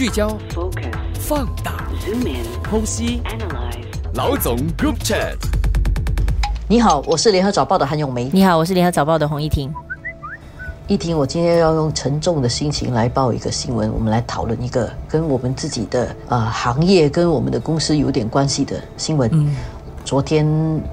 聚焦、Focus. 放大、Zoom in. 剖析。Analyze. 老总 Group Chat。你好，我是联合早报的韩永梅。你好，我是联合早报的洪一婷。一婷，我今天要用沉重的心情来报一个新闻，我们来讨论一个跟我们自己的呃行业跟我们的公司有点关系的新闻。嗯，昨天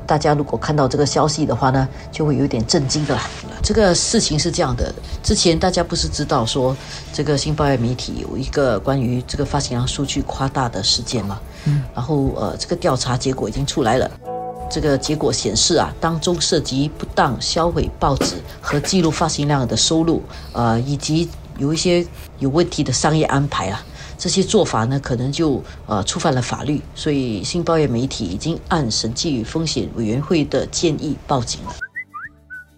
大家如果看到这个消息的话呢，就会有点震惊的啦。这个事情是这样的，之前大家不是知道说这个新报业媒体有一个关于这个发行量数据夸大的事件嘛？嗯，然后呃，这个调查结果已经出来了。这个结果显示啊，当中涉及不当销毁报纸和记录发行量的收入，呃，以及有一些有问题的商业安排啊，这些做法呢，可能就呃触犯了法律，所以新报业媒体已经按审计风险委员会的建议报警了。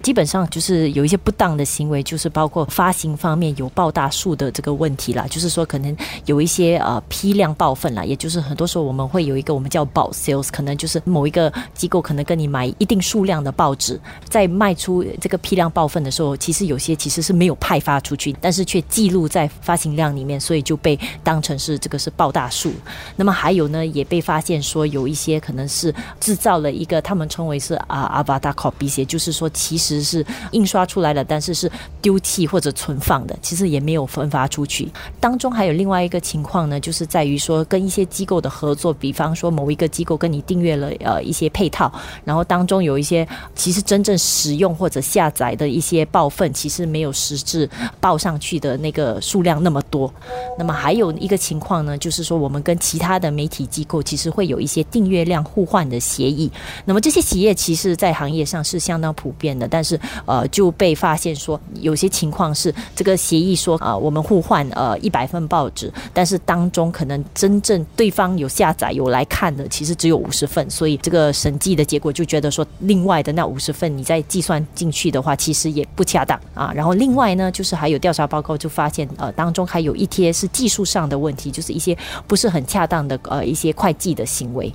基本上就是有一些不当的行为，就是包括发行方面有报大数的这个问题啦，就是说可能有一些呃批量报份啦，也就是很多时候我们会有一个我们叫报 sales，可能就是某一个机构可能跟你买一定数量的报纸，在卖出这个批量报份的时候，其实有些其实是没有派发出去，但是却记录在发行量里面，所以就被当成是这个是报大数。那么还有呢，也被发现说有一些可能是制造了一个他们称为是啊 avatar copy，也就是说其实。是印刷出来的，但是是丢弃或者存放的，其实也没有分发出去。当中还有另外一个情况呢，就是在于说跟一些机构的合作，比方说某一个机构跟你订阅了呃一些配套，然后当中有一些其实真正使用或者下载的一些报份，其实没有实质报上去的那个数量那么多。那么还有一个情况呢，就是说我们跟其他的媒体机构其实会有一些订阅量互换的协议。那么这些企业其实，在行业上是相当普遍的，但但是呃就被发现说有些情况是这个协议说啊、呃、我们互换呃一百份报纸，但是当中可能真正对方有下载有来看的，其实只有五十份，所以这个审计的结果就觉得说另外的那五十份你再计算进去的话，其实也不恰当啊。然后另外呢，就是还有调查报告就发现呃当中还有一些是技术上的问题，就是一些不是很恰当的呃一些会计的行为。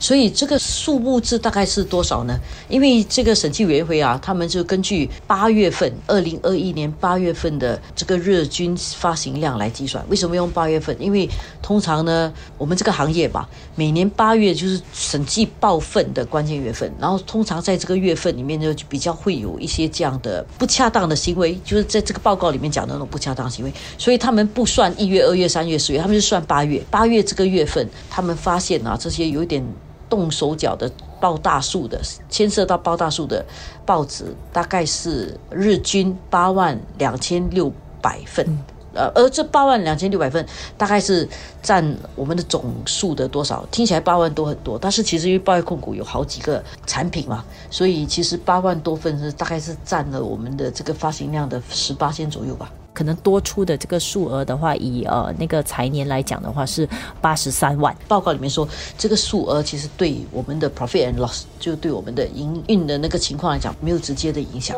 所以这个数目字大概是多少呢？因为这个审计委员会啊，他们就根据八月份，二零二一年八月份的这个日均发行量来计算。为什么用八月份？因为通常呢，我们这个行业吧，每年八月就是审计报份的关键月份，然后通常在这个月份里面，就比较会有一些这样的不恰当的行为，就是在这个报告里面讲的那种不恰当行为，所以他们不算一月、二月、三月、四月，他们就算八月。八月这个月份，他们发现啊，这些有点。动手脚的报大数的，牵涉到报大数的报纸，大概是日均八万两千六百份，呃，而这八万两千六百份大概是占我们的总数的多少？听起来八万多很多，但是其实因为报业控股有好几个产品嘛，所以其实八万多份是大概是占了我们的这个发行量的十八千左右吧。可能多出的这个数额的话，以呃那个财年来讲的话是八十三万。报告里面说，这个数额其实对我们的 profit and loss，就对我们的营运的那个情况来讲，没有直接的影响。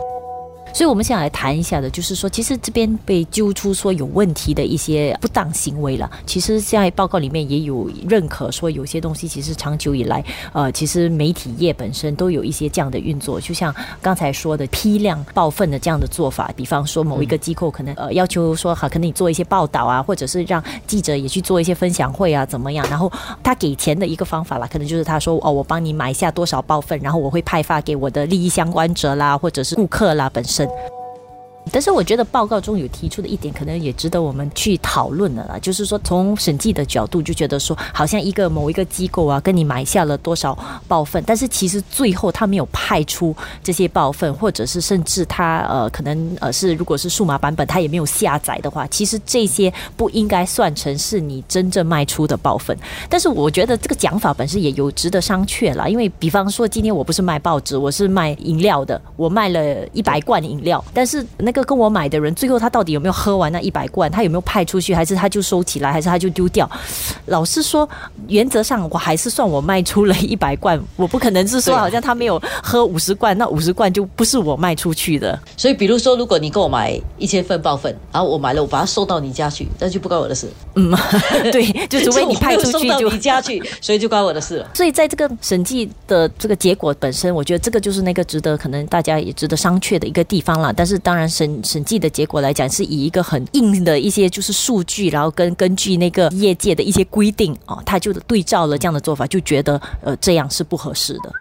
所以，我们想来谈一下的，就是说，其实这边被揪出说有问题的一些不当行为了。其实现，在报告里面也有认可说，有些东西其实长久以来，呃，其实媒体业本身都有一些这样的运作。就像刚才说的批量报份的这样的做法，比方说某一个机构可能呃要求说，好，可能你做一些报道啊，或者是让记者也去做一些分享会啊，怎么样？然后他给钱的一个方法啦，可能就是他说，哦，我帮你买下多少报份，然后我会派发给我的利益相关者啦，或者是顾客啦本身。person 但是我觉得报告中有提出的一点，可能也值得我们去讨论的啦。就是说，从审计的角度，就觉得说，好像一个某一个机构啊，跟你买下了多少报份，但是其实最后他没有派出这些报份，或者是甚至他呃，可能呃是如果是数码版本，他也没有下载的话，其实这些不应该算成是你真正卖出的报份。但是我觉得这个讲法本身也有值得商榷啦，因为比方说今天我不是卖报纸，我是卖饮料的，我卖了一百罐饮料，但是那那个跟我买的人，最后他到底有没有喝完那一百罐？他有没有派出去？还是他就收起来？还是他就丢掉？老实说，原则上我还是算我卖出了 一百罐，我不可能是说好像他没有喝五十罐，那五十罐就不是我卖出去的。所以，比如说，如果你跟我买一千份报粉，然后我买了，我把它送到你家去，那就不关我的事。嗯，对，就除非你派出去就送到你家去，所以就关我的事了。所以，在这个审计的这个结果本身，我觉得这个就是那个值得可能大家也值得商榷的一个地方了。但是，当然审审审计的结果来讲，是以一个很硬的一些就是数据，然后跟根据那个业界的一些规定哦，他就对照了这样的做法，就觉得呃这样是不合适的。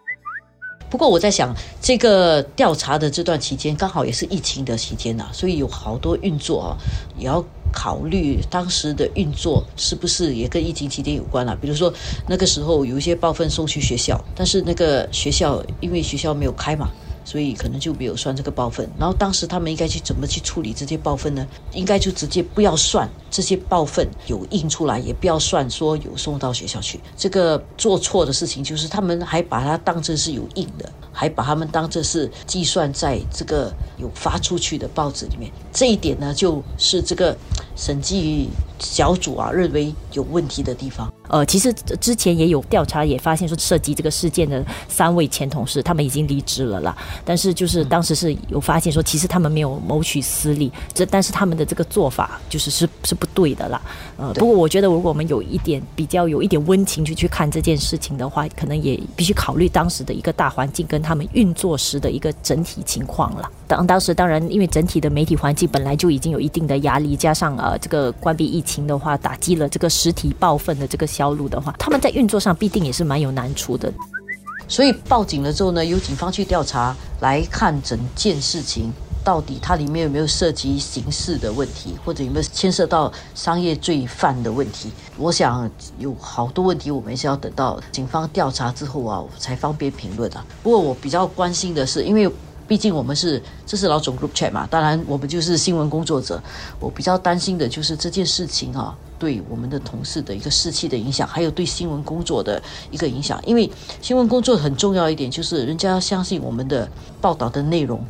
不过我在想，这个调查的这段期间刚好也是疫情的期间呐，所以有好多运作啊，也要考虑当时的运作是不是也跟疫情期间有关了。比如说那个时候有一些报份送去学校，但是那个学校因为学校没有开嘛。所以可能就没有算这个报分，然后当时他们应该去怎么去处理这些报分呢？应该就直接不要算这些报分有印出来，也不要算说有送到学校去。这个做错的事情就是他们还把它当成是有印的，还把他们当成是计算在这个有发出去的报纸里面。这一点呢，就是这个审计小组啊认为有问题的地方。呃，其实之前也有调查，也发现说涉及这个事件的三位前同事，他们已经离职了啦。但是就是当时是有发现说，其实他们没有谋取私利，这但是他们的这个做法就是是是不对的啦。呃，不过我觉得如果我们有一点比较有一点温情去去看这件事情的话，可能也必须考虑当时的一个大环境跟他们运作时的一个整体情况了。当当时当然因为整体的媒体环境本来就已经有一定的压力，加上呃这个关闭疫情情的话，打击了这个实体报份的这个。销路的话，他们在运作上必定也是蛮有难处的，所以报警了之后呢，由警方去调查来看整件事情到底它里面有没有涉及刑事的问题，或者有没有牵涉到商业罪犯的问题。我想有好多问题，我们是要等到警方调查之后啊，才方便评论啊。不过我比较关心的是，因为。毕竟我们是这是老总 group chat 嘛，当然我们就是新闻工作者。我比较担心的就是这件事情啊，对我们的同事的一个士气的影响，还有对新闻工作的一个影响。因为新闻工作很重要一点，就是人家要相信我们的报道的内容。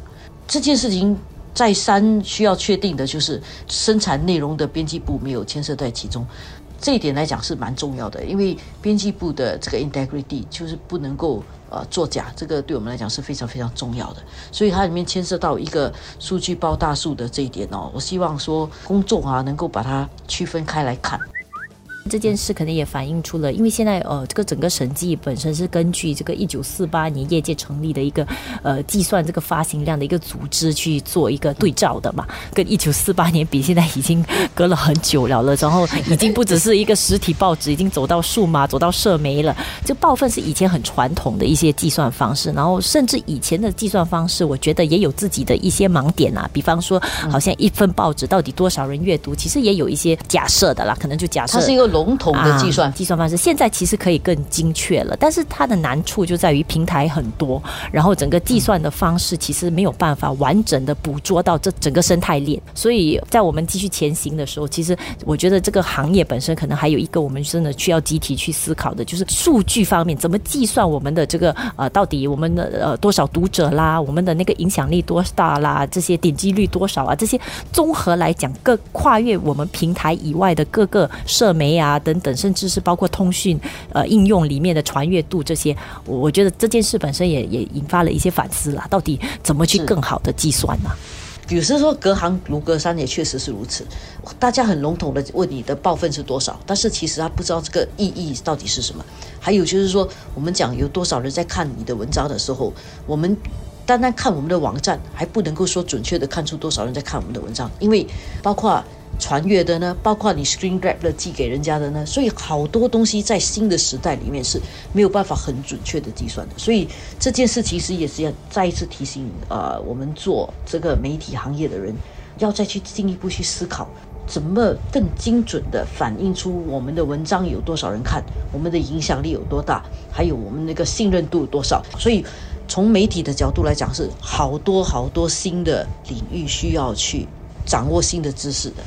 这件事情再三需要确定的就是生产内容的编辑部没有牵涉在其中。这一点来讲是蛮重要的，因为编辑部的这个 integrity 就是不能够呃作假，这个对我们来讲是非常非常重要的。所以它里面牵涉到一个数据包大数的这一点哦，我希望说公众啊能够把它区分开来看。这件事可能也反映出了，因为现在呃，这个整个审计本身是根据这个一九四八年业界成立的一个呃计算这个发行量的一个组织去做一个对照的嘛，跟一九四八年比，现在已经隔了很久了了，然后已经不只是一个实体报纸，已经走到数码，走到社媒了。这报份是以前很传统的一些计算方式，然后甚至以前的计算方式，我觉得也有自己的一些盲点啊。比方说，好像一份报纸到底多少人阅读，其实也有一些假设的啦，可能就假设它是一个。笼统的计算计算方式，现在其实可以更精确了，但是它的难处就在于平台很多，然后整个计算的方式其实没有办法完整的捕捉到这整个生态链。所以在我们继续前行的时候，其实我觉得这个行业本身可能还有一个我们真的需要集体去思考的，就是数据方面怎么计算我们的这个呃到底我们的呃多少读者啦，我们的那个影响力多大啦，这些点击率多少啊，这些综合来讲，各跨越我们平台以外的各个社媒。啊，啊等等，甚至是包括通讯呃应用里面的传阅度这些，我觉得这件事本身也也引发了一些反思啦。到底怎么去更好的计算呢？有时说隔行如隔山，也确实是如此。大家很笼统的问你的报份是多少，但是其实他不知道这个意义到底是什么。还有就是说，我们讲有多少人在看你的文章的时候，我们单单看我们的网站还不能够说准确的看出多少人在看我们的文章，因为包括。传阅的呢，包括你 screen grab 的寄给人家的呢，所以好多东西在新的时代里面是没有办法很准确的计算的。所以这件事其实也是要再一次提醒，呃，我们做这个媒体行业的人，要再去进一步去思考，怎么更精准的反映出我们的文章有多少人看，我们的影响力有多大，还有我们那个信任度有多少。所以从媒体的角度来讲，是好多好多新的领域需要去掌握新的知识的。